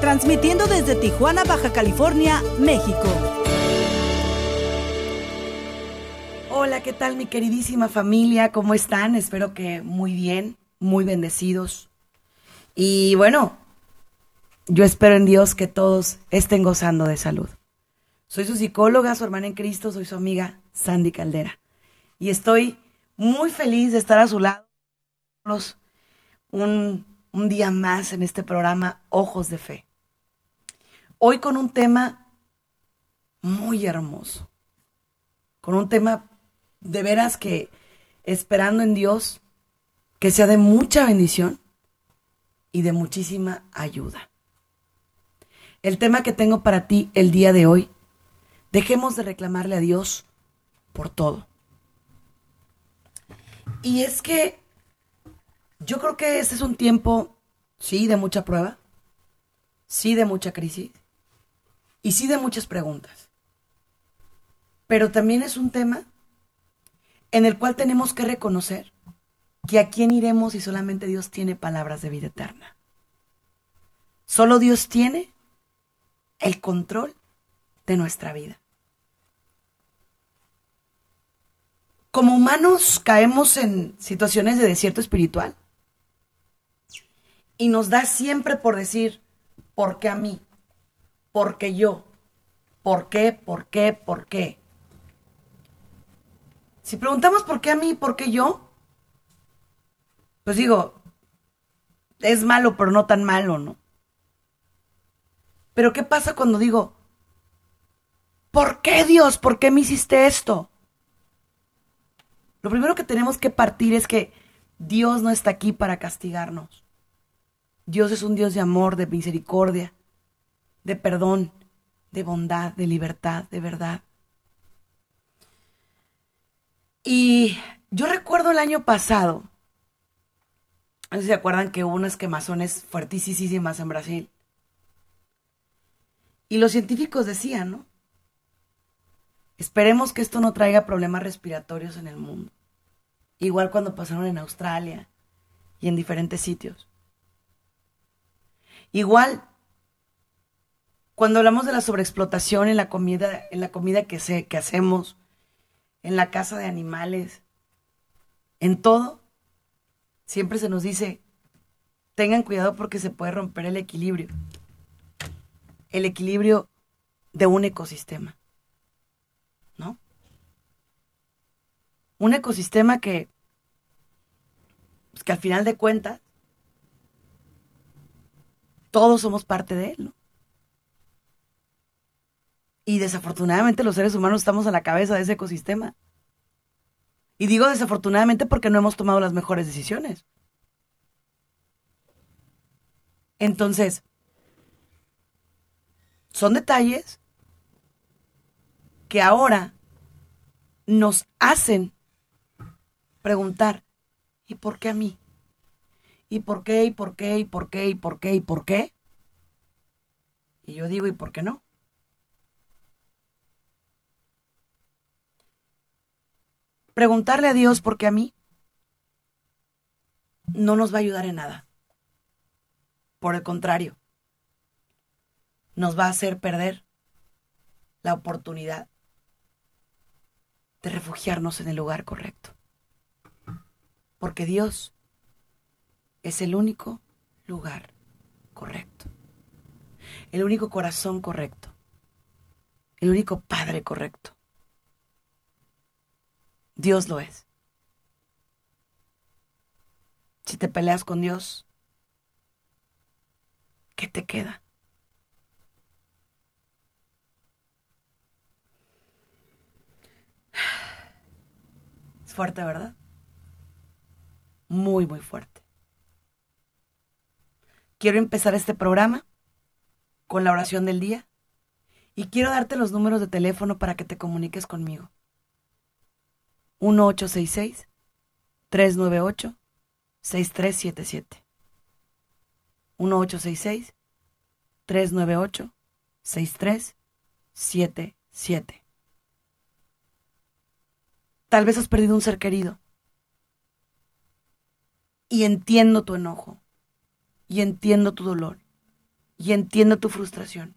transmitiendo desde Tijuana, Baja California, México. Hola, ¿qué tal mi queridísima familia? ¿Cómo están? Espero que muy bien, muy bendecidos. Y bueno, yo espero en Dios que todos estén gozando de salud. Soy su psicóloga, su hermana en Cristo, soy su amiga Sandy Caldera. Y estoy muy feliz de estar a su lado un, un día más en este programa Ojos de Fe. Hoy con un tema muy hermoso, con un tema de veras que esperando en Dios que sea de mucha bendición y de muchísima ayuda. El tema que tengo para ti el día de hoy, dejemos de reclamarle a Dios por todo. Y es que yo creo que este es un tiempo, sí, de mucha prueba, sí, de mucha crisis y sí, de muchas preguntas. Pero también es un tema en el cual tenemos que reconocer que a quién iremos si solamente Dios tiene palabras de vida eterna. Solo Dios tiene el control de nuestra vida. Como humanos caemos en situaciones de desierto espiritual y nos da siempre por decir, ¿por qué a mí? ¿Por qué yo? ¿Por qué? ¿Por qué? ¿Por qué? Si preguntamos por qué a mí, por qué yo, pues digo, es malo, pero no tan malo, ¿no? Pero ¿qué pasa cuando digo, ¿por qué Dios? ¿Por qué me hiciste esto? Lo primero que tenemos que partir es que Dios no está aquí para castigarnos. Dios es un Dios de amor, de misericordia, de perdón, de bondad, de libertad, de verdad. Y yo recuerdo el año pasado, no sé si se acuerdan que hubo unas quemazones fuertísimas en Brasil. Y los científicos decían, ¿no? Esperemos que esto no traiga problemas respiratorios en el mundo. Igual cuando pasaron en Australia y en diferentes sitios. Igual, cuando hablamos de la sobreexplotación en la comida, en la comida que, se, que hacemos, en la casa de animales, en todo, siempre se nos dice, tengan cuidado porque se puede romper el equilibrio. El equilibrio de un ecosistema. ¿No? Un ecosistema que, pues que al final de cuentas, todos somos parte de él, ¿no? Y desafortunadamente los seres humanos estamos a la cabeza de ese ecosistema. Y digo desafortunadamente porque no hemos tomado las mejores decisiones. Entonces, son detalles que ahora nos hacen preguntar, ¿y por qué a mí? ¿Y por qué? ¿Y por qué? ¿Y por qué? ¿Y por qué? ¿Y por qué? Y yo digo, ¿y por qué no? Preguntarle a Dios por qué a mí no nos va a ayudar en nada. Por el contrario, nos va a hacer perder la oportunidad de refugiarnos en el lugar correcto. Porque Dios es el único lugar correcto, el único corazón correcto, el único Padre correcto. Dios lo es. Si te peleas con Dios, ¿qué te queda? Es fuerte, ¿verdad? Muy, muy fuerte quiero empezar este programa con la oración del día Y quiero darte los números de teléfono para que te comuniques conmigo. 1866 398 6377. 1866 398 6377. Tal vez has perdido un ser querido. Y entiendo tu enojo. Y entiendo tu dolor. Y entiendo tu frustración.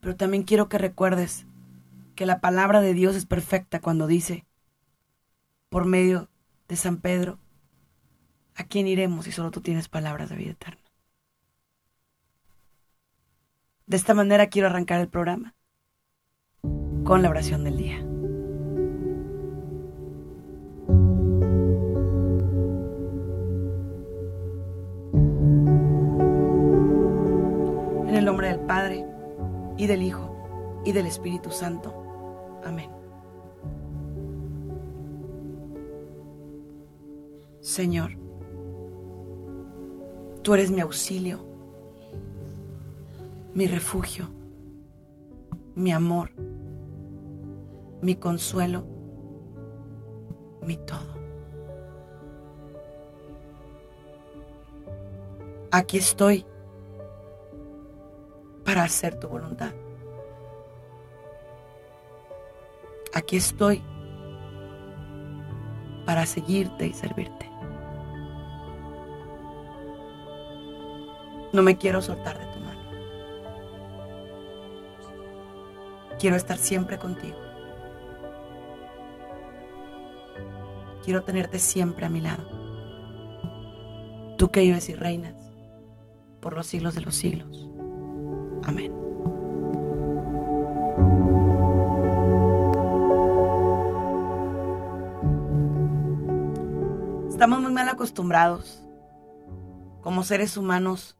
Pero también quiero que recuerdes que la palabra de Dios es perfecta cuando dice, por medio de San Pedro, ¿a quién iremos si solo tú tienes palabras de vida eterna? De esta manera quiero arrancar el programa con la oración del día. En el nombre del Padre, y del Hijo, y del Espíritu Santo. Señor, tú eres mi auxilio, mi refugio, mi amor, mi consuelo, mi todo. Aquí estoy para hacer tu voluntad. Aquí estoy para seguirte y servirte. No me quiero soltar de tu mano. Quiero estar siempre contigo. Quiero tenerte siempre a mi lado. Tú que vives y reinas por los siglos de los siglos. Amén. Estamos muy mal acostumbrados como seres humanos.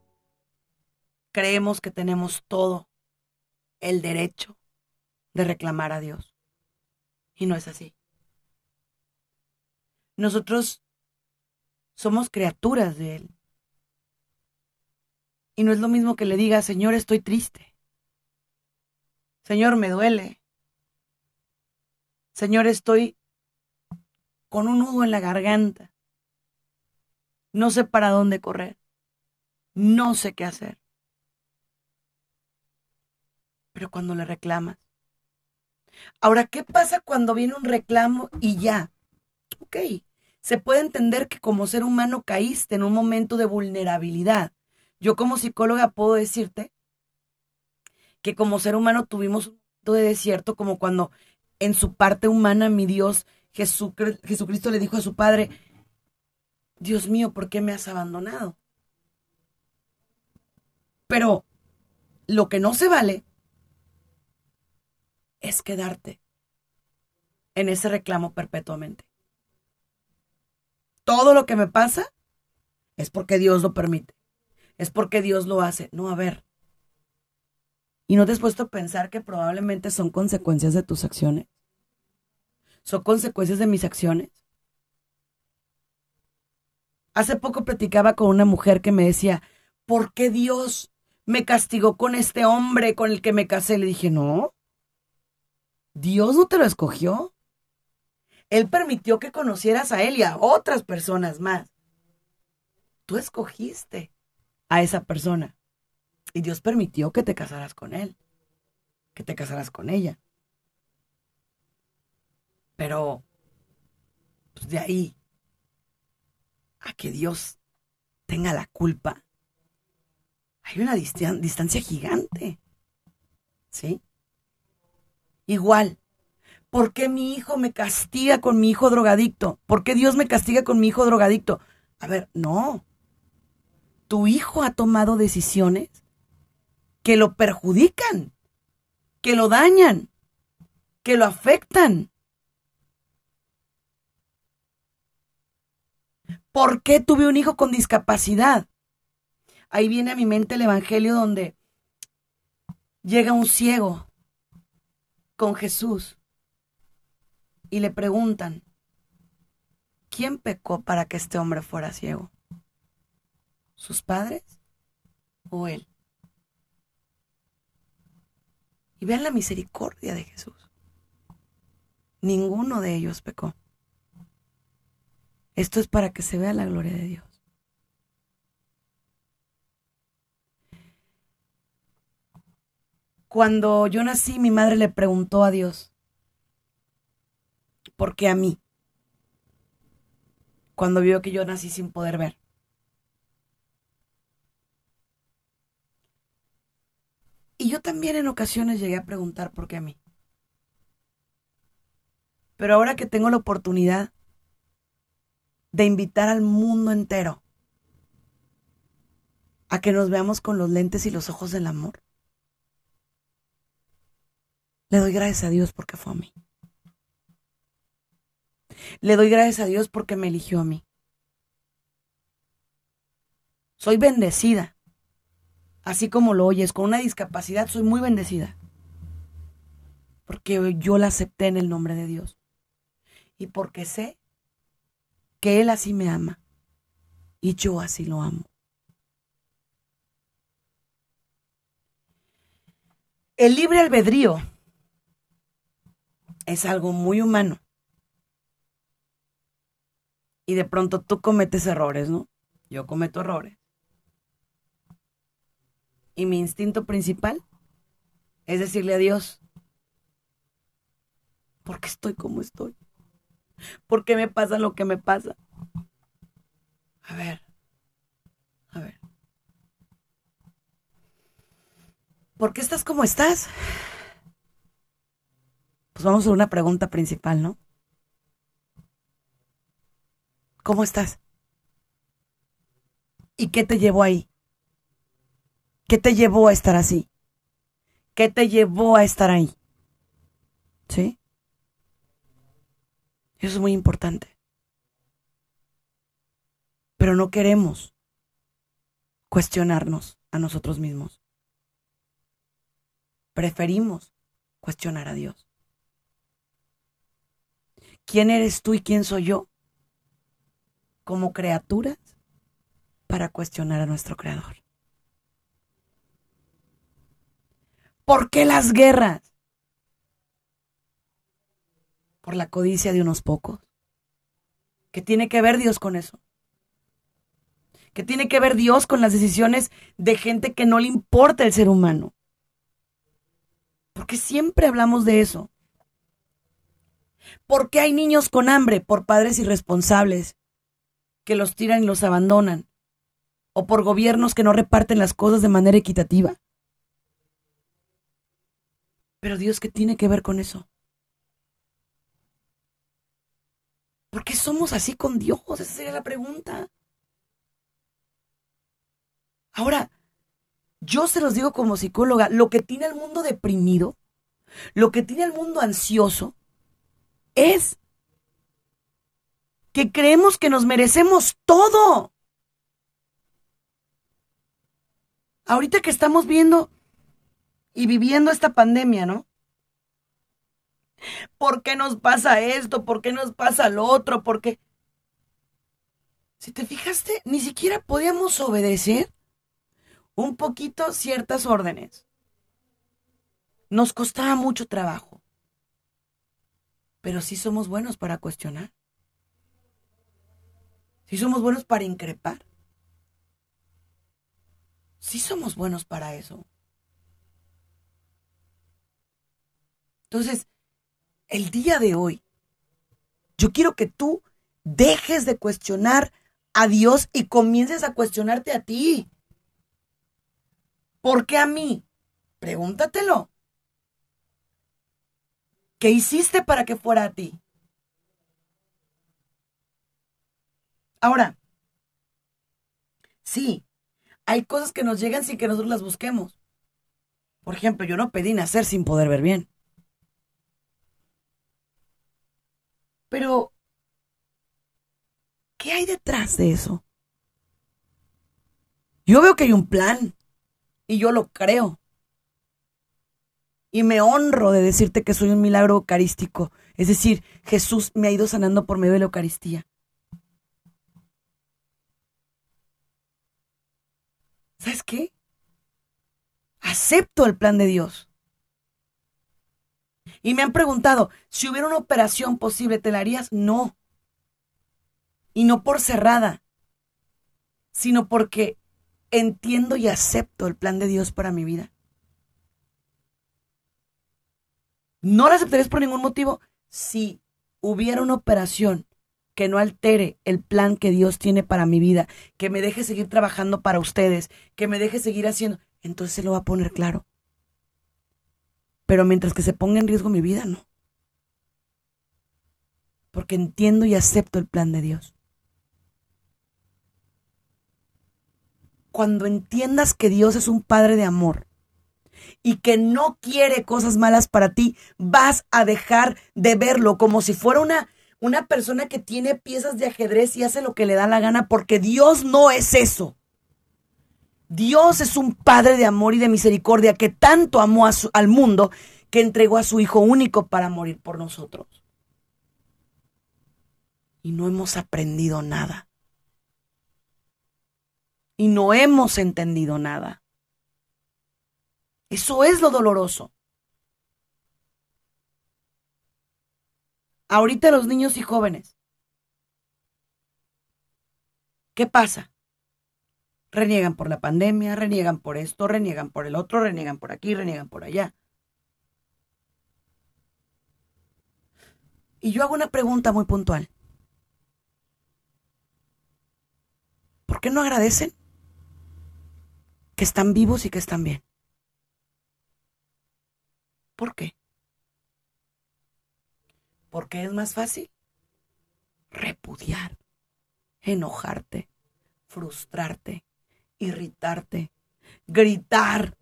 Creemos que tenemos todo el derecho de reclamar a Dios. Y no es así. Nosotros somos criaturas de Él. Y no es lo mismo que le diga, Señor, estoy triste. Señor, me duele. Señor, estoy con un nudo en la garganta. No sé para dónde correr. No sé qué hacer. Pero cuando le reclamas. Ahora, ¿qué pasa cuando viene un reclamo y ya? Ok, se puede entender que como ser humano caíste en un momento de vulnerabilidad yo como psicóloga puedo decirte que como ser humano tuvimos un momento de desierto, como cuando en su parte humana mi Dios Jesucristo le dijo a su Padre, Dios mío, ¿por qué me has abandonado? Pero lo que no se vale es quedarte en ese reclamo perpetuamente. Todo lo que me pasa es porque Dios lo permite es porque Dios lo hace. No, a ver. ¿Y no te has puesto a pensar que probablemente son consecuencias de tus acciones? ¿Son consecuencias de mis acciones? Hace poco platicaba con una mujer que me decía, ¿por qué Dios me castigó con este hombre con el que me casé? Le dije, no, Dios no te lo escogió. Él permitió que conocieras a él y a otras personas más. Tú escogiste a esa persona. Y Dios permitió que te casaras con él, que te casaras con ella. Pero, pues de ahí a que Dios tenga la culpa, hay una distancia gigante. ¿Sí? Igual, ¿por qué mi hijo me castiga con mi hijo drogadicto? ¿Por qué Dios me castiga con mi hijo drogadicto? A ver, no tu hijo ha tomado decisiones que lo perjudican, que lo dañan, que lo afectan. ¿Por qué tuve un hijo con discapacidad? Ahí viene a mi mente el Evangelio donde llega un ciego con Jesús y le preguntan, ¿quién pecó para que este hombre fuera ciego? sus padres o él. Y vean la misericordia de Jesús. Ninguno de ellos pecó. Esto es para que se vea la gloria de Dios. Cuando yo nací, mi madre le preguntó a Dios, ¿por qué a mí? Cuando vio que yo nací sin poder ver. Y yo también en ocasiones llegué a preguntar por qué a mí. Pero ahora que tengo la oportunidad de invitar al mundo entero a que nos veamos con los lentes y los ojos del amor, le doy gracias a Dios porque fue a mí. Le doy gracias a Dios porque me eligió a mí. Soy bendecida. Así como lo oyes, con una discapacidad soy muy bendecida. Porque yo la acepté en el nombre de Dios. Y porque sé que Él así me ama. Y yo así lo amo. El libre albedrío es algo muy humano. Y de pronto tú cometes errores, ¿no? Yo cometo errores. Y mi instinto principal es decirle a Dios, ¿por qué estoy como estoy? ¿Por qué me pasa lo que me pasa? A ver, a ver. ¿Por qué estás como estás? Pues vamos a una pregunta principal, ¿no? ¿Cómo estás? ¿Y qué te llevó ahí? ¿Qué te llevó a estar así? ¿Qué te llevó a estar ahí? ¿Sí? Eso es muy importante. Pero no queremos cuestionarnos a nosotros mismos. Preferimos cuestionar a Dios. ¿Quién eres tú y quién soy yo? Como criaturas para cuestionar a nuestro Creador. ¿Por qué las guerras? Por la codicia de unos pocos. ¿Qué tiene que ver Dios con eso? ¿Qué tiene que ver Dios con las decisiones de gente que no le importa el ser humano? Porque siempre hablamos de eso. ¿Por qué hay niños con hambre? Por padres irresponsables que los tiran y los abandonan. O por gobiernos que no reparten las cosas de manera equitativa. Pero Dios, ¿qué tiene que ver con eso? ¿Por qué somos así con Dios? Esa sería la pregunta. Ahora, yo se los digo como psicóloga, lo que tiene el mundo deprimido, lo que tiene el mundo ansioso, es que creemos que nos merecemos todo. Ahorita que estamos viendo y viviendo esta pandemia, ¿no? ¿Por qué nos pasa esto? ¿Por qué nos pasa lo otro? ¿Por qué? Si te fijaste, ni siquiera podíamos obedecer un poquito ciertas órdenes. Nos costaba mucho trabajo. Pero sí somos buenos para cuestionar. Sí somos buenos para increpar. Sí somos buenos para eso. Entonces, el día de hoy, yo quiero que tú dejes de cuestionar a Dios y comiences a cuestionarte a ti. ¿Por qué a mí? Pregúntatelo. ¿Qué hiciste para que fuera a ti? Ahora, sí, hay cosas que nos llegan sin que nosotros las busquemos. Por ejemplo, yo no pedí nacer sin poder ver bien. Pero, ¿qué hay detrás de eso? Yo veo que hay un plan y yo lo creo. Y me honro de decirte que soy un milagro eucarístico. Es decir, Jesús me ha ido sanando por medio de la Eucaristía. ¿Sabes qué? Acepto el plan de Dios. Y me han preguntado, si hubiera una operación posible, ¿te la harías? No. Y no por cerrada, sino porque entiendo y acepto el plan de Dios para mi vida. No la aceptarías por ningún motivo si hubiera una operación que no altere el plan que Dios tiene para mi vida, que me deje seguir trabajando para ustedes, que me deje seguir haciendo, entonces se lo va a poner claro. Pero mientras que se ponga en riesgo mi vida, no. Porque entiendo y acepto el plan de Dios. Cuando entiendas que Dios es un Padre de amor y que no quiere cosas malas para ti, vas a dejar de verlo como si fuera una, una persona que tiene piezas de ajedrez y hace lo que le da la gana, porque Dios no es eso. Dios es un Padre de amor y de misericordia que tanto amó al mundo que entregó a su Hijo único para morir por nosotros. Y no hemos aprendido nada. Y no hemos entendido nada. Eso es lo doloroso. Ahorita los niños y jóvenes. ¿Qué pasa? Reniegan por la pandemia, reniegan por esto, reniegan por el otro, reniegan por aquí, reniegan por allá. Y yo hago una pregunta muy puntual. ¿Por qué no agradecen que están vivos y que están bien? ¿Por qué? Porque es más fácil repudiar, enojarte, frustrarte, irritarte, gritar.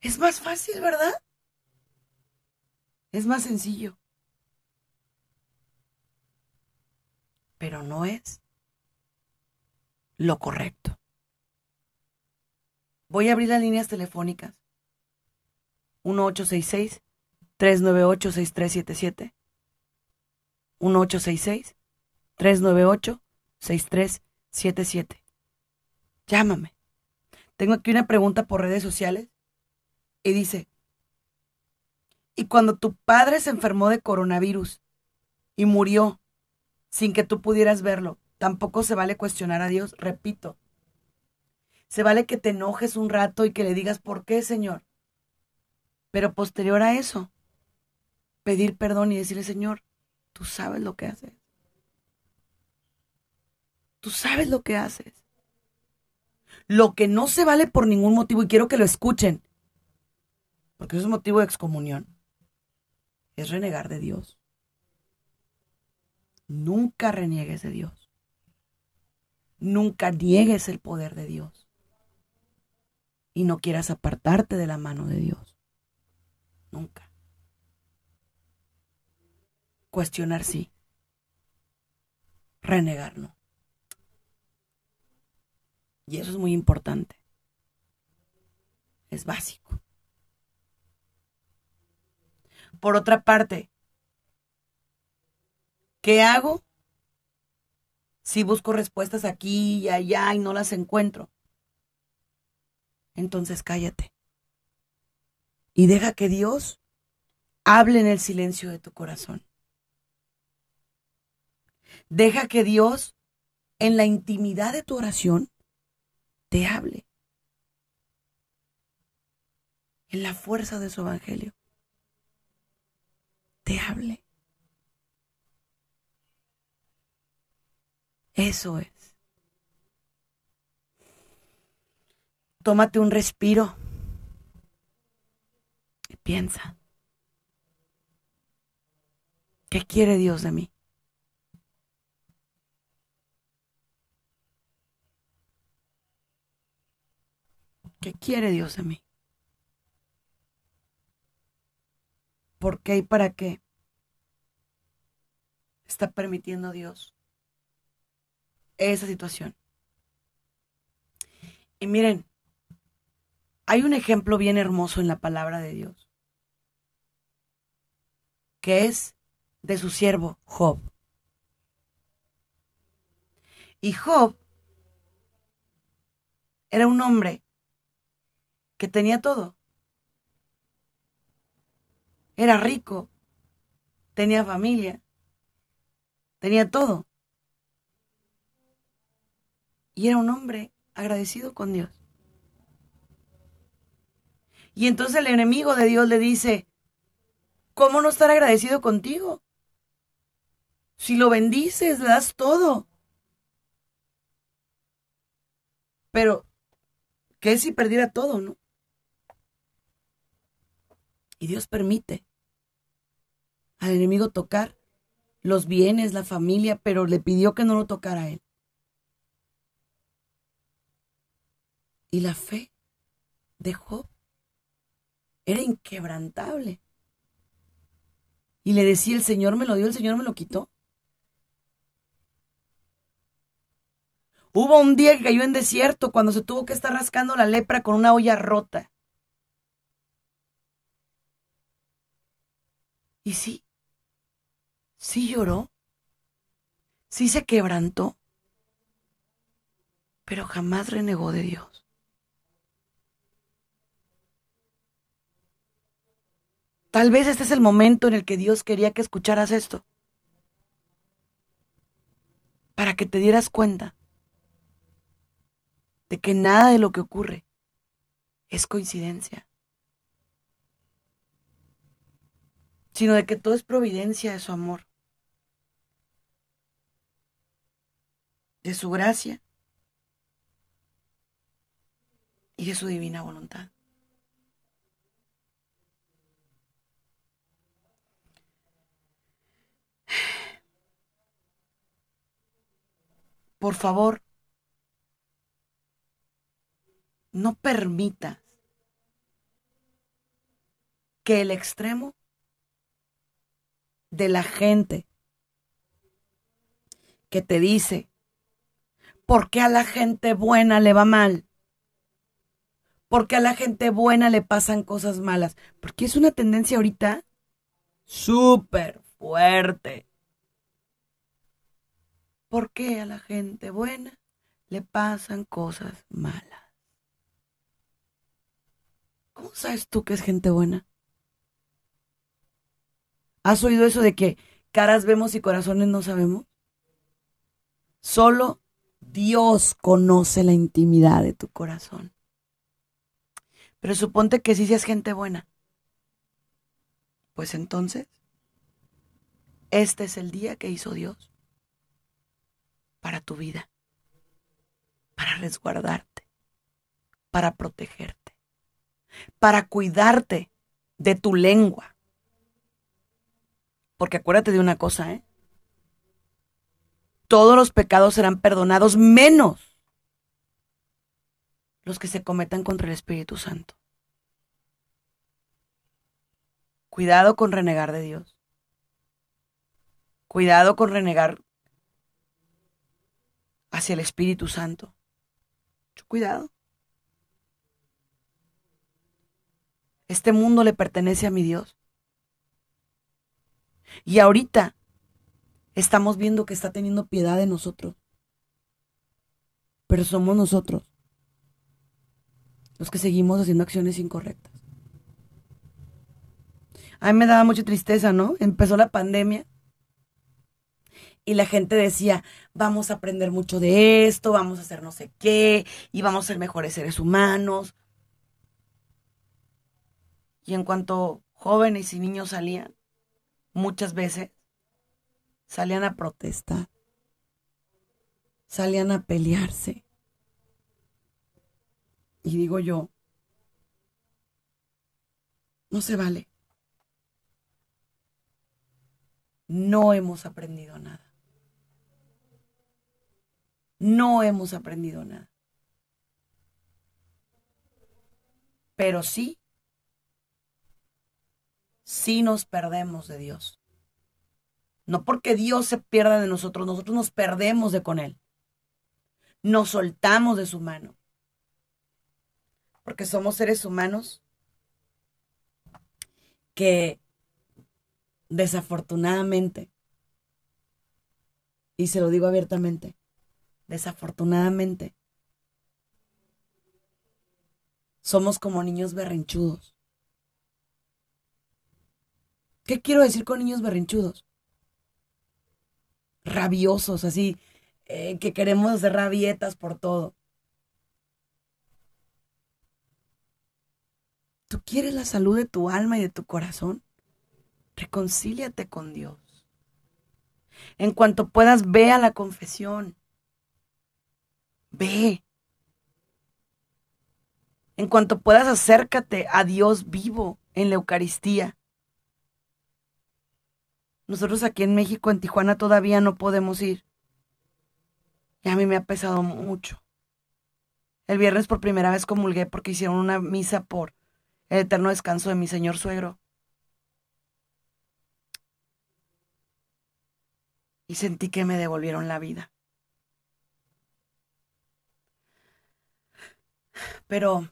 Es más fácil, ¿verdad? Es más sencillo. Pero no es lo correcto. Voy a abrir las líneas telefónicas. 1866 398 6377 1866 398 6377 Llámame. Tengo aquí una pregunta por redes sociales y dice, ¿y cuando tu padre se enfermó de coronavirus y murió sin que tú pudieras verlo, tampoco se vale cuestionar a Dios? Repito, se vale que te enojes un rato y que le digas, ¿por qué, Señor? Pero posterior a eso, pedir perdón y decirle, Señor, tú sabes lo que haces. Tú sabes lo que haces. Lo que no se vale por ningún motivo, y quiero que lo escuchen, porque eso es motivo de excomunión, es renegar de Dios. Nunca reniegues de Dios. Nunca niegues el poder de Dios. Y no quieras apartarte de la mano de Dios. Nunca. Cuestionar sí. Renegar no. Y eso es muy importante. Es básico. Por otra parte, ¿qué hago si busco respuestas aquí y allá y no las encuentro? Entonces cállate. Y deja que Dios hable en el silencio de tu corazón. Deja que Dios, en la intimidad de tu oración, te hable. En la fuerza de su evangelio. Te hable. Eso es. Tómate un respiro piensa. ¿Qué quiere Dios de mí? ¿Qué quiere Dios de mí? ¿Por qué y para qué está permitiendo Dios esa situación? Y miren, hay un ejemplo bien hermoso en la palabra de Dios, que es de su siervo Job. Y Job era un hombre que tenía todo. era rico, tenía familia, tenía todo. Y era un hombre agradecido con Dios. Y entonces el enemigo de Dios le dice, ¿cómo no estar agradecido contigo? Si lo bendices, le das todo. Pero, ¿qué si perdiera todo, no? Y Dios permite al enemigo tocar los bienes, la familia, pero le pidió que no lo tocara a él. Y la fe de Job era inquebrantable. Y le decía, el Señor me lo dio, el Señor me lo quitó. Hubo un día que cayó en desierto cuando se tuvo que estar rascando la lepra con una olla rota. Y sí, sí lloró, sí se quebrantó, pero jamás renegó de Dios. Tal vez este es el momento en el que Dios quería que escucharas esto, para que te dieras cuenta de que nada de lo que ocurre es coincidencia, sino de que todo es providencia de su amor, de su gracia. Y de su divina voluntad. Por favor, no permitas que el extremo de la gente que te dice, ¿por qué a la gente buena le va mal? ¿Por qué a la gente buena le pasan cosas malas? Porque es una tendencia ahorita súper fuerte. ¿Por qué a la gente buena le pasan cosas malas? ¿Cómo sabes tú que es gente buena? ¿Has oído eso de que caras vemos y corazones no sabemos? Solo Dios conoce la intimidad de tu corazón. Pero suponte que sí seas gente buena. Pues entonces, este es el día que hizo Dios para tu vida, para resguardarte, para protegerte para cuidarte de tu lengua. Porque acuérdate de una cosa, ¿eh? Todos los pecados serán perdonados menos los que se cometan contra el Espíritu Santo. Cuidado con renegar de Dios. Cuidado con renegar hacia el Espíritu Santo. Cuidado. Este mundo le pertenece a mi Dios. Y ahorita estamos viendo que está teniendo piedad de nosotros. Pero somos nosotros los que seguimos haciendo acciones incorrectas. A mí me daba mucha tristeza, ¿no? Empezó la pandemia y la gente decía, vamos a aprender mucho de esto, vamos a hacer no sé qué, y vamos a ser mejores seres humanos. Y en cuanto jóvenes y niños salían, muchas veces salían a protestar, salían a pelearse. Y digo yo, no se vale. No hemos aprendido nada. No hemos aprendido nada. Pero sí si nos perdemos de Dios. No porque Dios se pierda de nosotros, nosotros nos perdemos de con Él. Nos soltamos de su mano. Porque somos seres humanos que desafortunadamente, y se lo digo abiertamente, desafortunadamente, somos como niños berrinchudos ¿Qué quiero decir con niños berrinchudos? Rabiosos, así, eh, que queremos hacer rabietas por todo. ¿Tú quieres la salud de tu alma y de tu corazón? Reconcíliate con Dios. En cuanto puedas, ve a la confesión. Ve. En cuanto puedas, acércate a Dios vivo en la Eucaristía. Nosotros aquí en México, en Tijuana, todavía no podemos ir. Y a mí me ha pesado mucho. El viernes por primera vez comulgué porque hicieron una misa por el eterno descanso de mi señor suegro. Y sentí que me devolvieron la vida. Pero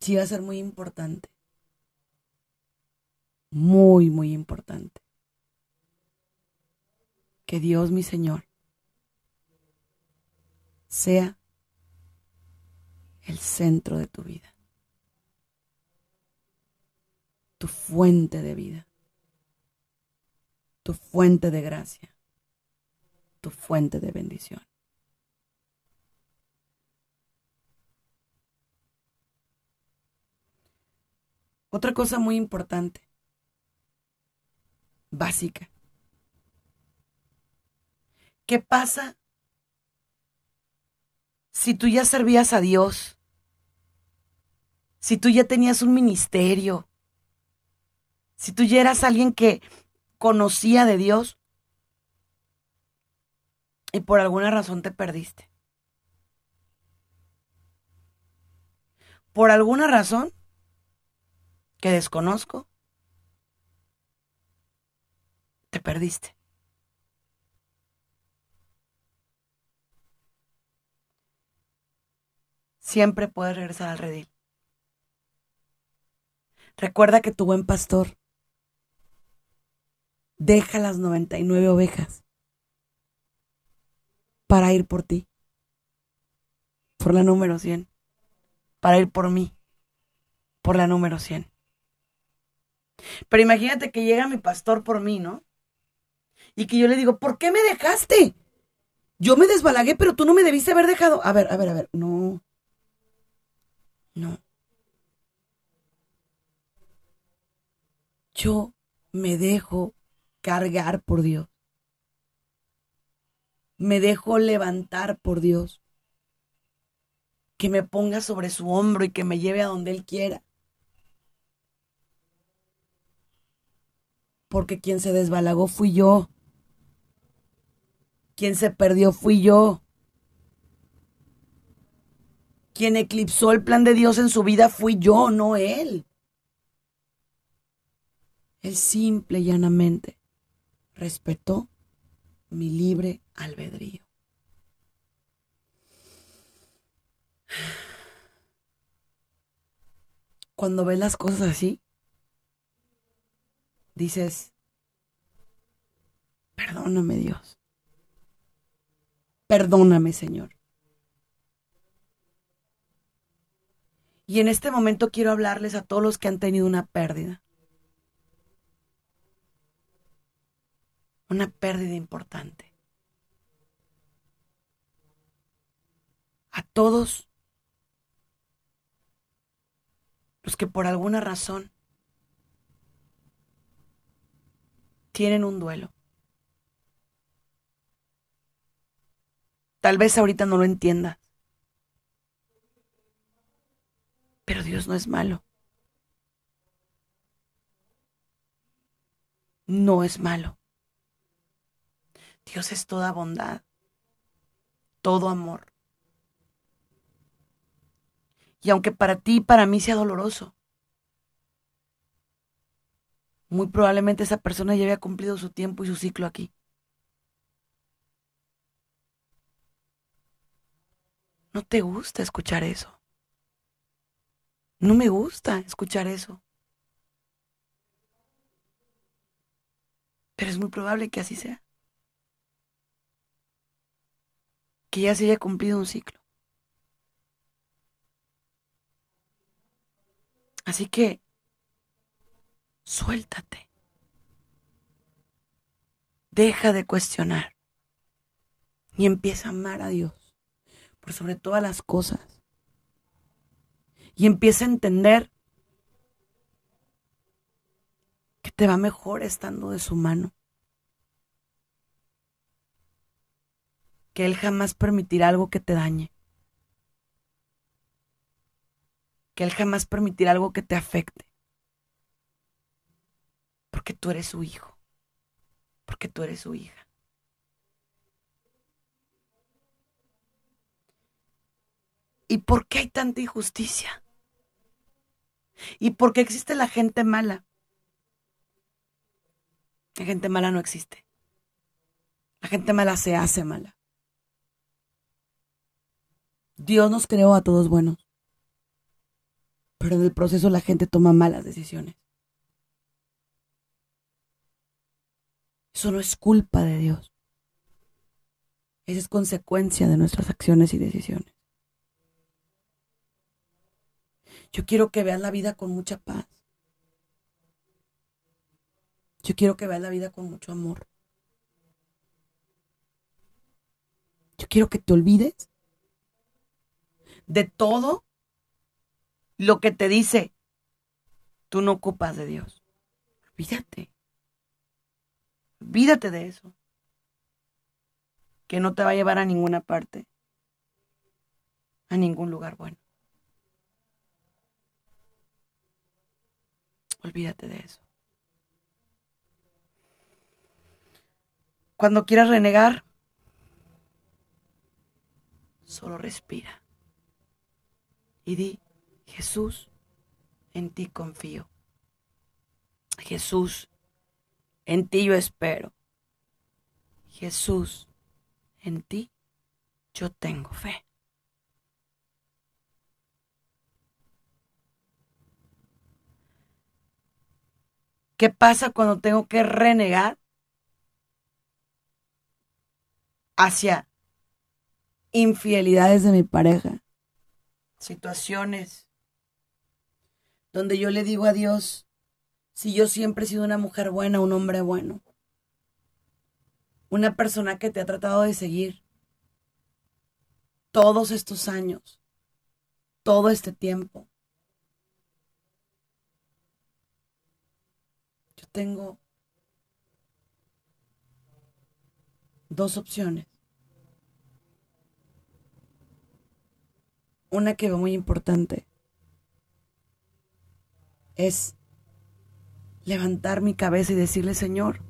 sí va a ser muy importante. Muy, muy importante. Que Dios, mi Señor, sea el centro de tu vida, tu fuente de vida, tu fuente de gracia, tu fuente de bendición. Otra cosa muy importante, básica. ¿Qué pasa si tú ya servías a Dios? si tú ya tenías un ministerio, si tú ya eras alguien que conocía de Dios y por alguna razón te perdiste. Por alguna razón que desconozco, te perdiste. Siempre puedes regresar al redil. Recuerda que tu buen pastor deja las 99 ovejas para ir por ti, por la número 100, para ir por mí, por la número 100. Pero imagínate que llega mi pastor por mí, ¿no? Y que yo le digo, ¿por qué me dejaste? Yo me desbalagué, pero tú no me debiste haber dejado. A ver, a ver, a ver, no. No. yo me dejo cargar por Dios. Me dejo levantar por Dios. Que me ponga sobre su hombro y que me lleve a donde Él quiera. Porque quien se desbalagó fui yo. Quien se perdió fui yo. Quien eclipsó el plan de Dios en su vida fui yo, no Él. Él simple y llanamente respetó mi libre albedrío. Cuando ves las cosas así, dices, perdóname Dios, perdóname Señor. Y en este momento quiero hablarles a todos los que han tenido una pérdida. una pérdida importante. A todos los que por alguna razón tienen un duelo. Tal vez ahorita no lo entiendas. Pero Dios no es malo. No es malo. Dios es toda bondad, todo amor. Y aunque para ti y para mí sea doloroso, muy probablemente esa persona ya había cumplido su tiempo y su ciclo aquí. No te gusta escuchar eso. No me gusta escuchar eso. Pero es muy probable que así sea. que ya se haya cumplido un ciclo. Así que Suéltate. Deja de cuestionar. Y empieza a amar a Dios por sobre todas las cosas. Y empieza a entender que te va mejor estando de su mano. Que Él jamás permitirá algo que te dañe. Que Él jamás permitirá algo que te afecte. Porque tú eres su hijo. Porque tú eres su hija. ¿Y por qué hay tanta injusticia? ¿Y por qué existe la gente mala? La gente mala no existe. La gente mala se hace mala. Dios nos creó a todos buenos. Pero en el proceso la gente toma malas decisiones. Eso no es culpa de Dios. Esa es consecuencia de nuestras acciones y decisiones. Yo quiero que veas la vida con mucha paz. Yo quiero que veas la vida con mucho amor. Yo quiero que te olvides de todo lo que te dice, tú no ocupas de Dios. Olvídate. Olvídate de eso. Que no te va a llevar a ninguna parte. A ningún lugar bueno. Olvídate de eso. Cuando quieras renegar, solo respira. Y di, Jesús, en ti confío. Jesús, en ti yo espero. Jesús, en ti yo tengo fe. ¿Qué pasa cuando tengo que renegar hacia infidelidades de mi pareja? Situaciones donde yo le digo a Dios, si yo siempre he sido una mujer buena, un hombre bueno, una persona que te ha tratado de seguir todos estos años, todo este tiempo, tengo dos opciones. Una que veo muy importante es levantar mi cabeza y decirle, Señor,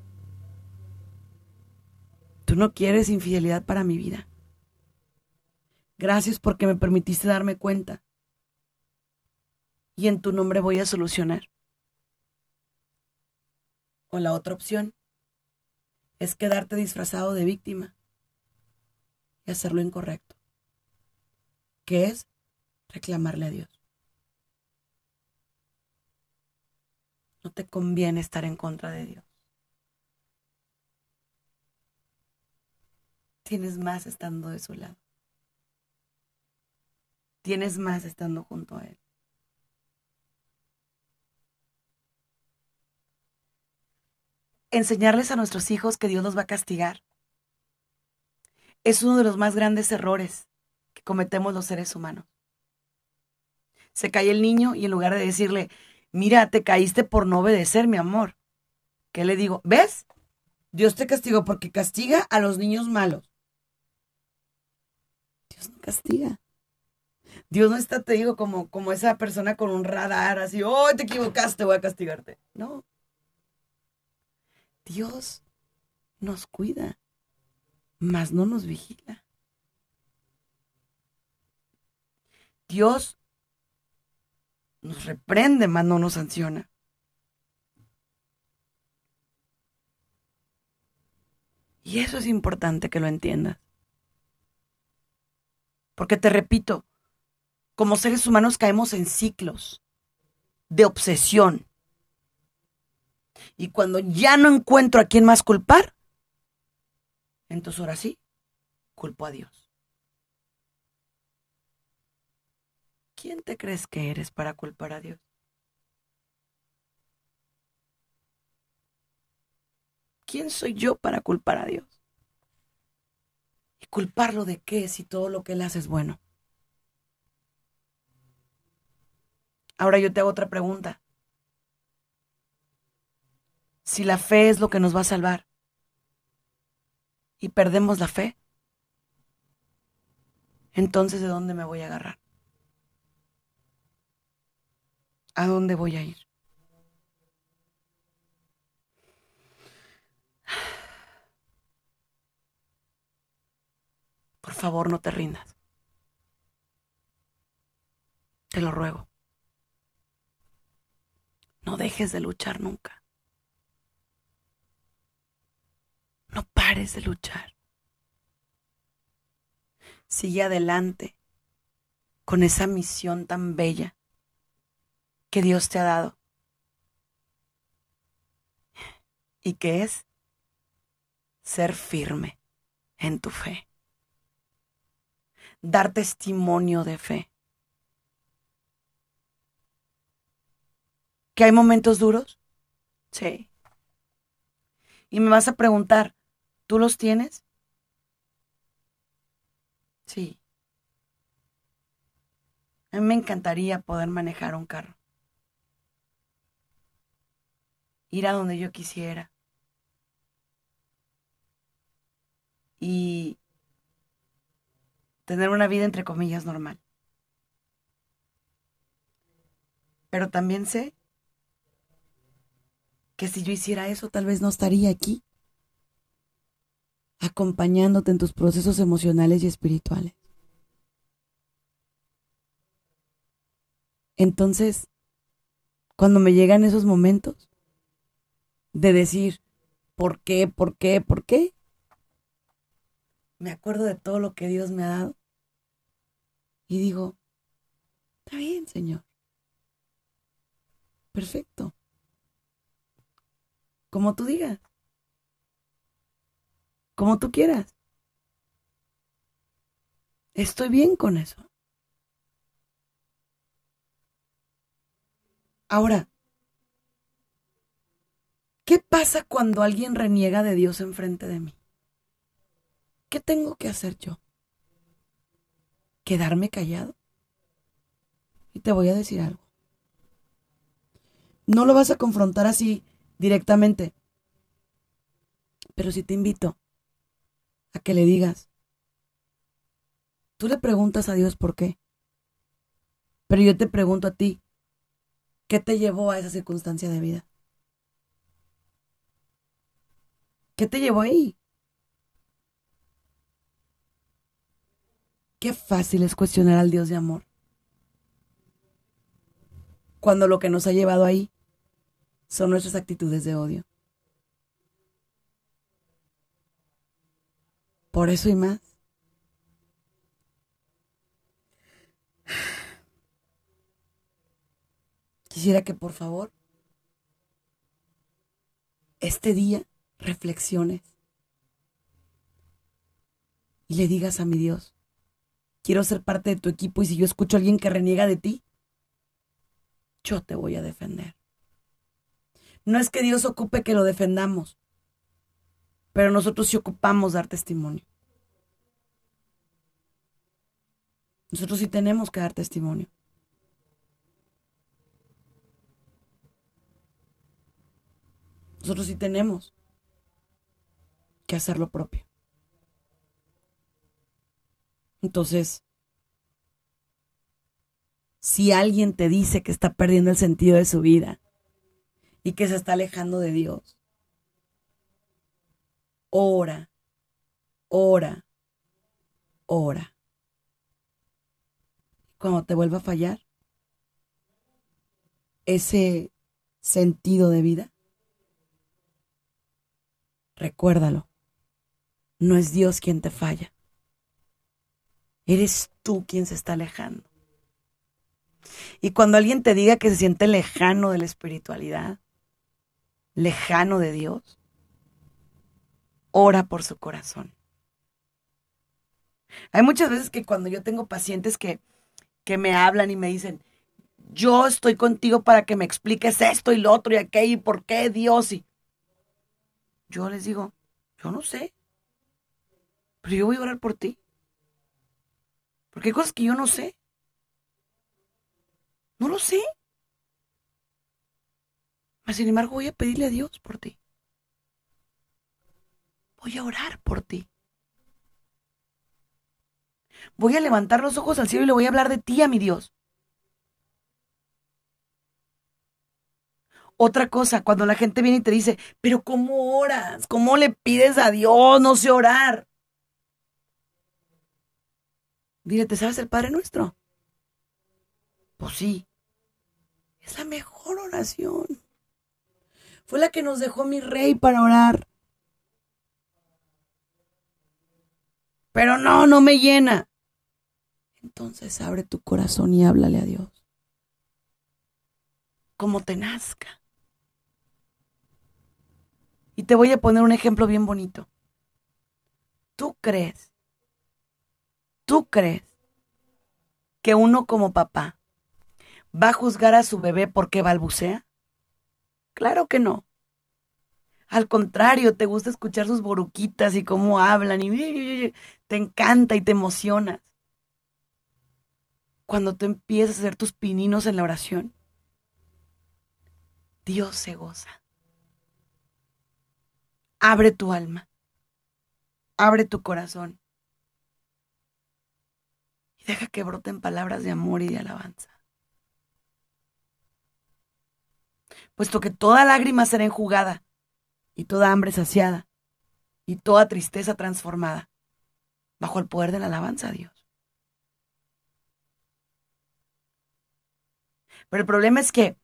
tú no quieres infidelidad para mi vida. Gracias porque me permitiste darme cuenta. Y en tu nombre voy a solucionar. O la otra opción es quedarte disfrazado de víctima y hacer lo incorrecto, que es reclamarle a Dios. No te conviene estar en contra de Dios. Tienes más estando de su lado. Tienes más estando junto a Él. enseñarles a nuestros hijos que Dios los va a castigar es uno de los más grandes errores que cometemos los seres humanos. Se cae el niño y en lugar de decirle, mira, te caíste por no obedecer, mi amor, ¿qué le digo? ¿Ves? Dios te castigó porque castiga a los niños malos. Dios no castiga. Dios no está, te digo, como, como esa persona con un radar así, oh, te equivocaste, voy a castigarte. No. Dios nos cuida, mas no nos vigila. Dios nos reprende, mas no nos sanciona. Y eso es importante que lo entiendas. Porque te repito, como seres humanos caemos en ciclos de obsesión, y cuando ya no encuentro a quién más culpar, entonces ahora sí, culpo a Dios. ¿Quién te crees que eres para culpar a Dios? ¿quién soy yo para culpar a Dios? ¿Y culparlo de qué si todo lo que Él hace es bueno? Ahora yo te hago otra pregunta. Si la fe es lo que nos va a salvar y perdemos la fe, entonces ¿de dónde me voy a agarrar? ¿A dónde voy a ir? Por favor, no te rindas. Te lo ruego. No dejes de luchar nunca. No pares de luchar. Sigue adelante con esa misión tan bella que Dios te ha dado. Y que es ser firme en tu fe. Dar testimonio de fe. ¿Que hay momentos duros? Sí. Y me vas a preguntar, ¿tú los tienes? Sí. A mí me encantaría poder manejar un carro. Ir a donde yo quisiera. Y tener una vida entre comillas normal. Pero también sé que si yo hiciera eso, tal vez no estaría aquí, acompañándote en tus procesos emocionales y espirituales. Entonces, cuando me llegan esos momentos de decir, ¿por qué? ¿Por qué? ¿Por qué? Me acuerdo de todo lo que Dios me ha dado. Y digo, está bien, Señor. Perfecto como tú digas, como tú quieras. Estoy bien con eso. Ahora, ¿qué pasa cuando alguien reniega de Dios enfrente de mí? ¿Qué tengo que hacer yo? ¿Quedarme callado? Y te voy a decir algo. No lo vas a confrontar así directamente. Pero si te invito a que le digas, tú le preguntas a Dios por qué, pero yo te pregunto a ti, ¿qué te llevó a esa circunstancia de vida? ¿Qué te llevó ahí? Qué fácil es cuestionar al Dios de amor. Cuando lo que nos ha llevado ahí son nuestras actitudes de odio. Por eso y más. Quisiera que por favor este día reflexiones y le digas a mi Dios, quiero ser parte de tu equipo y si yo escucho a alguien que reniega de ti, yo te voy a defender. No es que Dios ocupe que lo defendamos, pero nosotros sí ocupamos dar testimonio. Nosotros sí tenemos que dar testimonio. Nosotros sí tenemos que hacer lo propio. Entonces, si alguien te dice que está perdiendo el sentido de su vida, y que se está alejando de Dios. Ora, ora, ora. Cuando te vuelva a fallar ese sentido de vida, recuérdalo. No es Dios quien te falla. Eres tú quien se está alejando. Y cuando alguien te diga que se siente lejano de la espiritualidad, lejano de Dios, ora por su corazón. Hay muchas veces que cuando yo tengo pacientes que, que me hablan y me dicen, yo estoy contigo para que me expliques esto y lo otro y aquello y por qué Dios y... yo les digo, yo no sé. Pero yo voy a orar por ti. Porque hay cosas que yo no sé. No lo sé. Mas sin embargo voy a pedirle a Dios por ti. Voy a orar por ti. Voy a levantar los ojos al cielo y le voy a hablar de ti a mi Dios. Otra cosa, cuando la gente viene y te dice, pero ¿cómo oras? ¿Cómo le pides a Dios? No sé orar. Dile, ¿te sabes el Padre Nuestro? Pues sí. Es la mejor oración. Fue la que nos dejó mi rey para orar. Pero no, no me llena. Entonces abre tu corazón y háblale a Dios. Como te nazca. Y te voy a poner un ejemplo bien bonito. ¿Tú crees? ¿Tú crees que uno como papá va a juzgar a su bebé porque balbucea? Claro que no. Al contrario, te gusta escuchar sus boruquitas y cómo hablan y te encanta y te emocionas. Cuando tú empiezas a hacer tus pininos en la oración, Dios se goza. Abre tu alma. Abre tu corazón. Deja que broten palabras de amor y de alabanza. Puesto que toda lágrima será enjugada y toda hambre saciada y toda tristeza transformada bajo el poder de la alabanza a Dios. Pero el problema es que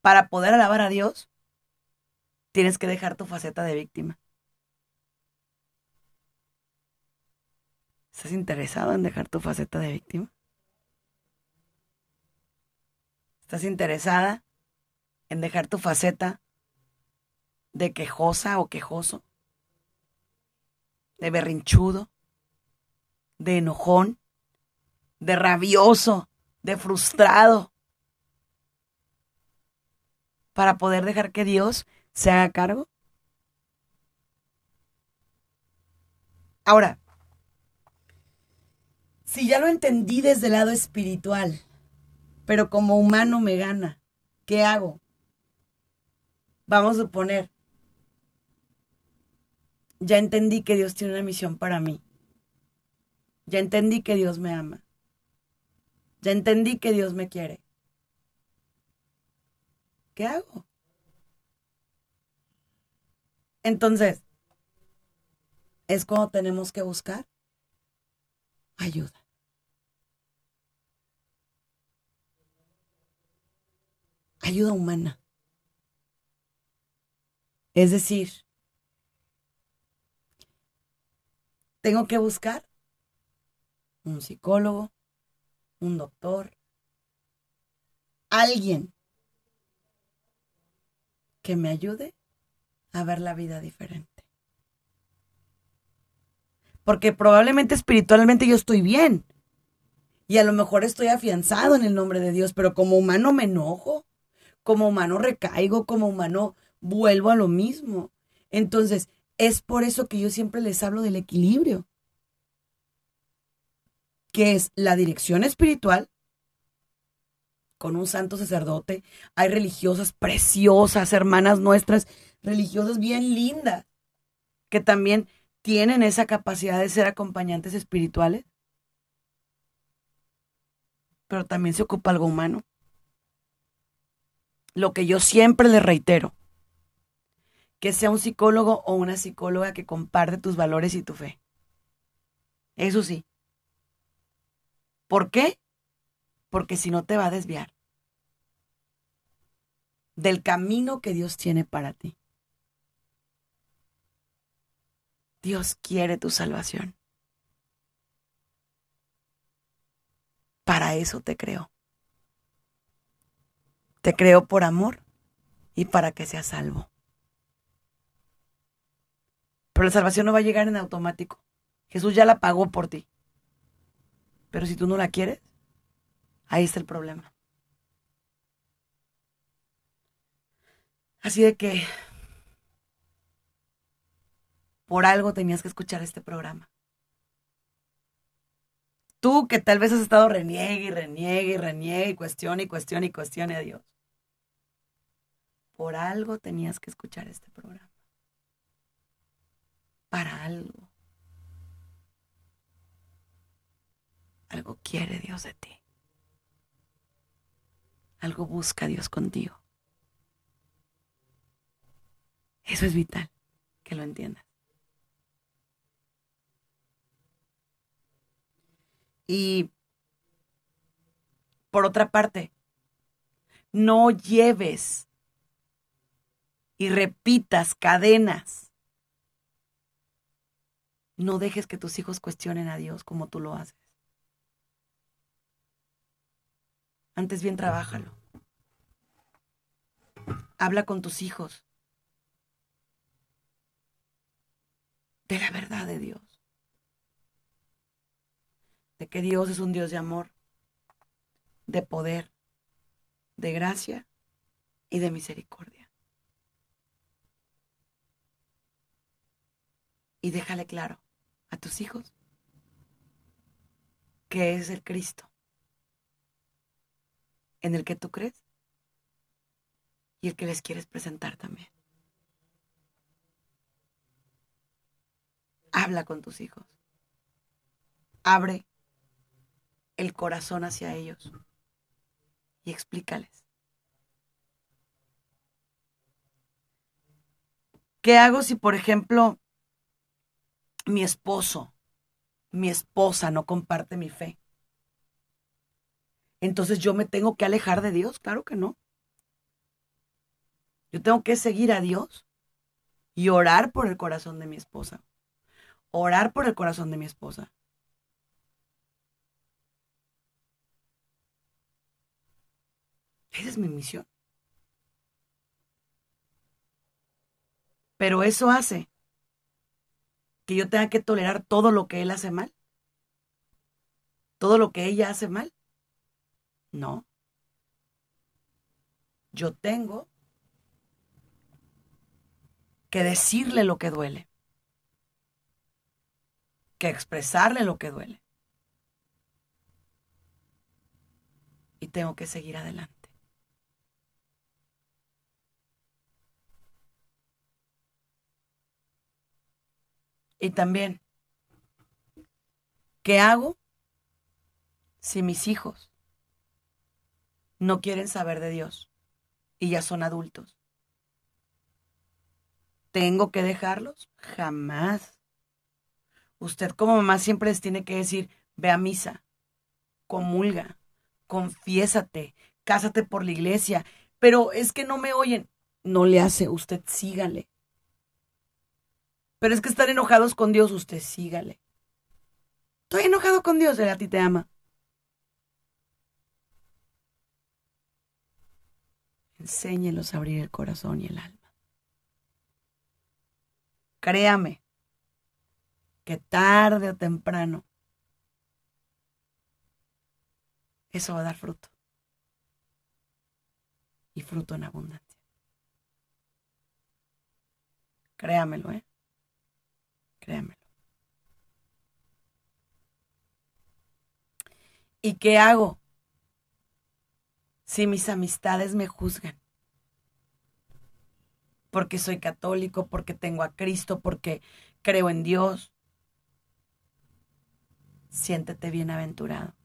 para poder alabar a Dios, tienes que dejar tu faceta de víctima. ¿Estás interesado en dejar tu faceta de víctima? ¿Estás interesada en dejar tu faceta de quejosa o quejoso? ¿De berrinchudo? ¿De enojón? ¿De rabioso? ¿De frustrado? Para poder dejar que Dios se haga cargo. Ahora, si ya lo entendí desde el lado espiritual, pero como humano me gana, ¿qué hago? Vamos a suponer, ya entendí que Dios tiene una misión para mí. Ya entendí que Dios me ama. Ya entendí que Dios me quiere. ¿Qué hago? Entonces, es como tenemos que buscar ayuda. Ayuda humana. Es decir, tengo que buscar un psicólogo, un doctor, alguien que me ayude a ver la vida diferente. Porque probablemente espiritualmente yo estoy bien. Y a lo mejor estoy afianzado en el nombre de Dios, pero como humano me enojo, como humano recaigo, como humano vuelvo a lo mismo. Entonces, es por eso que yo siempre les hablo del equilibrio, que es la dirección espiritual con un santo sacerdote. Hay religiosas preciosas, hermanas nuestras, religiosas bien lindas, que también tienen esa capacidad de ser acompañantes espirituales. Pero también se ocupa algo humano. Lo que yo siempre les reitero, que sea un psicólogo o una psicóloga que comparte tus valores y tu fe. Eso sí. ¿Por qué? Porque si no te va a desviar del camino que Dios tiene para ti. Dios quiere tu salvación. Para eso te creo. Te creo por amor y para que seas salvo. Pero la salvación no va a llegar en automático. Jesús ya la pagó por ti. Pero si tú no la quieres, ahí está el problema. Así de que por algo tenías que escuchar este programa. Tú que tal vez has estado reniegue y reniegue y reniegue y cuestione y cuestione y cuestione a Dios. Por algo tenías que escuchar este programa. Para algo. Algo quiere Dios de ti. Algo busca Dios contigo. Eso es vital, que lo entiendas. Y por otra parte, no lleves y repitas cadenas. No dejes que tus hijos cuestionen a Dios como tú lo haces. Antes bien, trabájalo. Habla con tus hijos de la verdad de Dios. De que Dios es un Dios de amor, de poder, de gracia y de misericordia. Y déjale claro a tus hijos que es el Cristo en el que tú crees y el que les quieres presentar también. Habla con tus hijos. Abre el corazón hacia ellos y explícales. ¿Qué hago si, por ejemplo, mi esposo, mi esposa no comparte mi fe? entonces yo me tengo que alejar de Dios. Claro que no. Yo tengo que seguir a Dios y orar por el corazón de mi esposa. Orar por el corazón de mi esposa. Esa es mi misión. Pero eso hace que yo tenga que tolerar todo lo que él hace mal. Todo lo que ella hace mal. No. Yo tengo que decirle lo que duele, que expresarle lo que duele. Y tengo que seguir adelante. Y también, ¿qué hago si mis hijos no quieren saber de Dios y ya son adultos. ¿Tengo que dejarlos? Jamás. Usted como mamá siempre les tiene que decir, ve a misa, comulga, confiésate, cásate por la iglesia, pero es que no me oyen. No le hace, usted sígale. Pero es que están enojados con Dios, usted sígale. Estoy enojado con Dios, él a ti te ama. Enséñelos a abrir el corazón y el alma. Créame que tarde o temprano eso va a dar fruto. Y fruto en abundancia. Créamelo, ¿eh? Créamelo. ¿Y qué hago? si mis amistades me juzgan. Porque soy católico, porque tengo a Cristo, porque creo en Dios. Siéntete bienaventurado.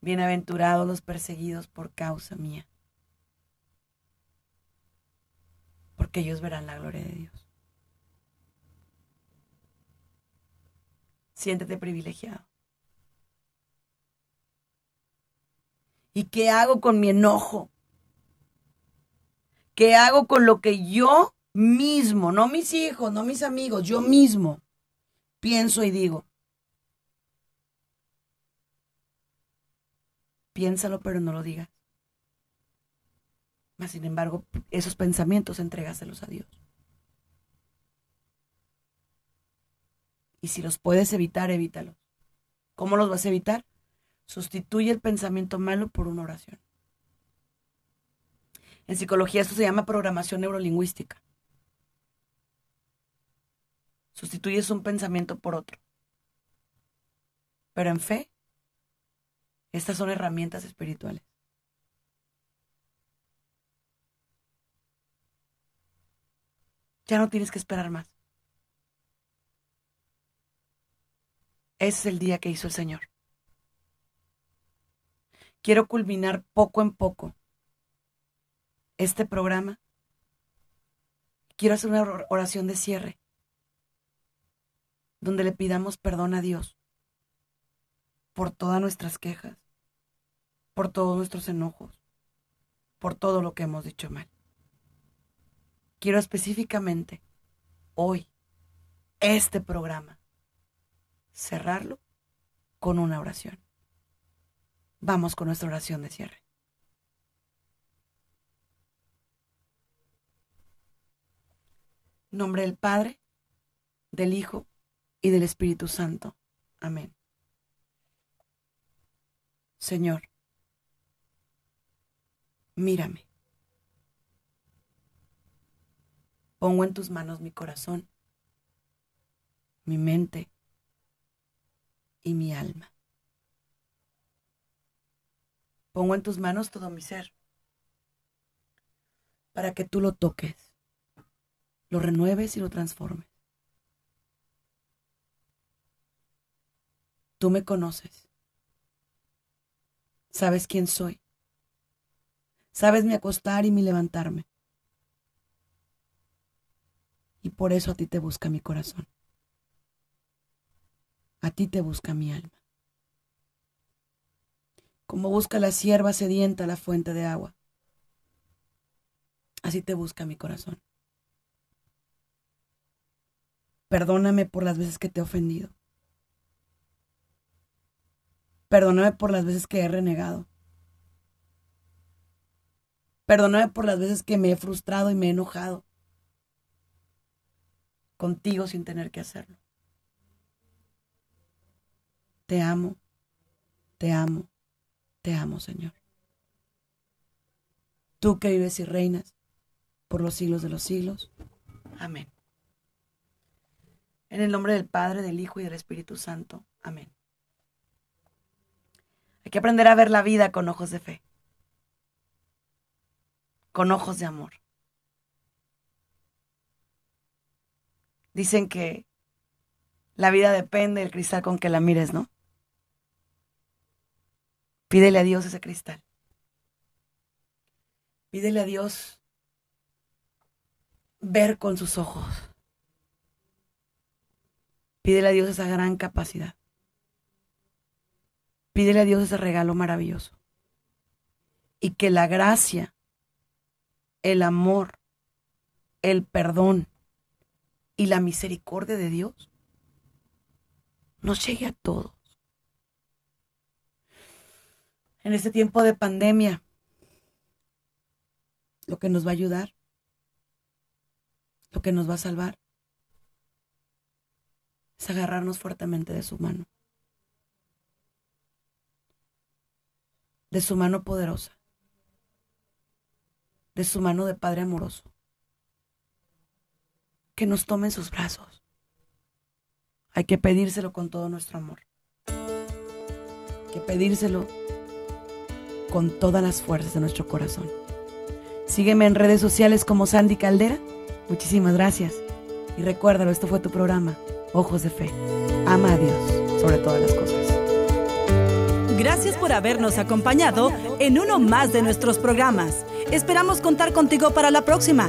Bienaventurados los perseguidos por causa mía. Porque ellos verán la gloria de Dios. Siéntete privilegiado. ¿Y qué hago con mi enojo? ¿Qué hago con lo que yo mismo, no mis hijos, no mis amigos, yo mismo pienso y digo? Piénsalo, pero no lo digas. Mas, sin embargo, esos pensamientos entrégaselos a Dios. Y si los puedes evitar, evítalos. ¿Cómo los vas a evitar? Sustituye el pensamiento malo por una oración. En psicología esto se llama programación neurolingüística. Sustituyes un pensamiento por otro. Pero en fe, estas son herramientas espirituales. Ya no tienes que esperar más. Ese es el día que hizo el Señor. Quiero culminar poco en poco este programa. Quiero hacer una oración de cierre donde le pidamos perdón a Dios por todas nuestras quejas, por todos nuestros enojos, por todo lo que hemos dicho mal. Quiero específicamente hoy, este programa, cerrarlo con una oración. Vamos con nuestra oración de cierre. nombre del Padre, del Hijo y del Espíritu Santo. Amén. Señor, mírame. Pongo en tus manos mi corazón, mi mente y mi alma. Pongo en tus manos todo mi ser para que tú lo toques, lo renueves y lo transformes. Tú me conoces. Sabes quién soy. Sabes mi acostar y mi levantarme. Y por eso a ti te busca mi corazón. A ti te busca mi alma. Como busca la sierva sedienta la fuente de agua. Así te busca mi corazón. Perdóname por las veces que te he ofendido. Perdóname por las veces que he renegado. Perdóname por las veces que me he frustrado y me he enojado contigo sin tener que hacerlo. Te amo, te amo, te amo, Señor. Tú que vives y reinas por los siglos de los siglos. Amén. En el nombre del Padre, del Hijo y del Espíritu Santo. Amén. Hay que aprender a ver la vida con ojos de fe, con ojos de amor. Dicen que la vida depende del cristal con que la mires, ¿no? Pídele a Dios ese cristal. Pídele a Dios ver con sus ojos. Pídele a Dios esa gran capacidad. Pídele a Dios ese regalo maravilloso. Y que la gracia, el amor, el perdón y la misericordia de Dios nos llegue a todos. En este tiempo de pandemia, lo que nos va a ayudar, lo que nos va a salvar, es agarrarnos fuertemente de su mano, de su mano poderosa, de su mano de Padre amoroso, que nos tome en sus brazos. Hay que pedírselo con todo nuestro amor. Hay que pedírselo con todas las fuerzas de nuestro corazón. Sígueme en redes sociales como Sandy Caldera. Muchísimas gracias. Y recuérdalo, esto fue tu programa, Ojos de Fe. Ama a Dios sobre todas las cosas. Gracias por habernos acompañado en uno más de nuestros programas. Esperamos contar contigo para la próxima.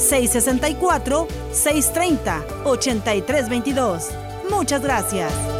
664 630 8322. Muchas gracias.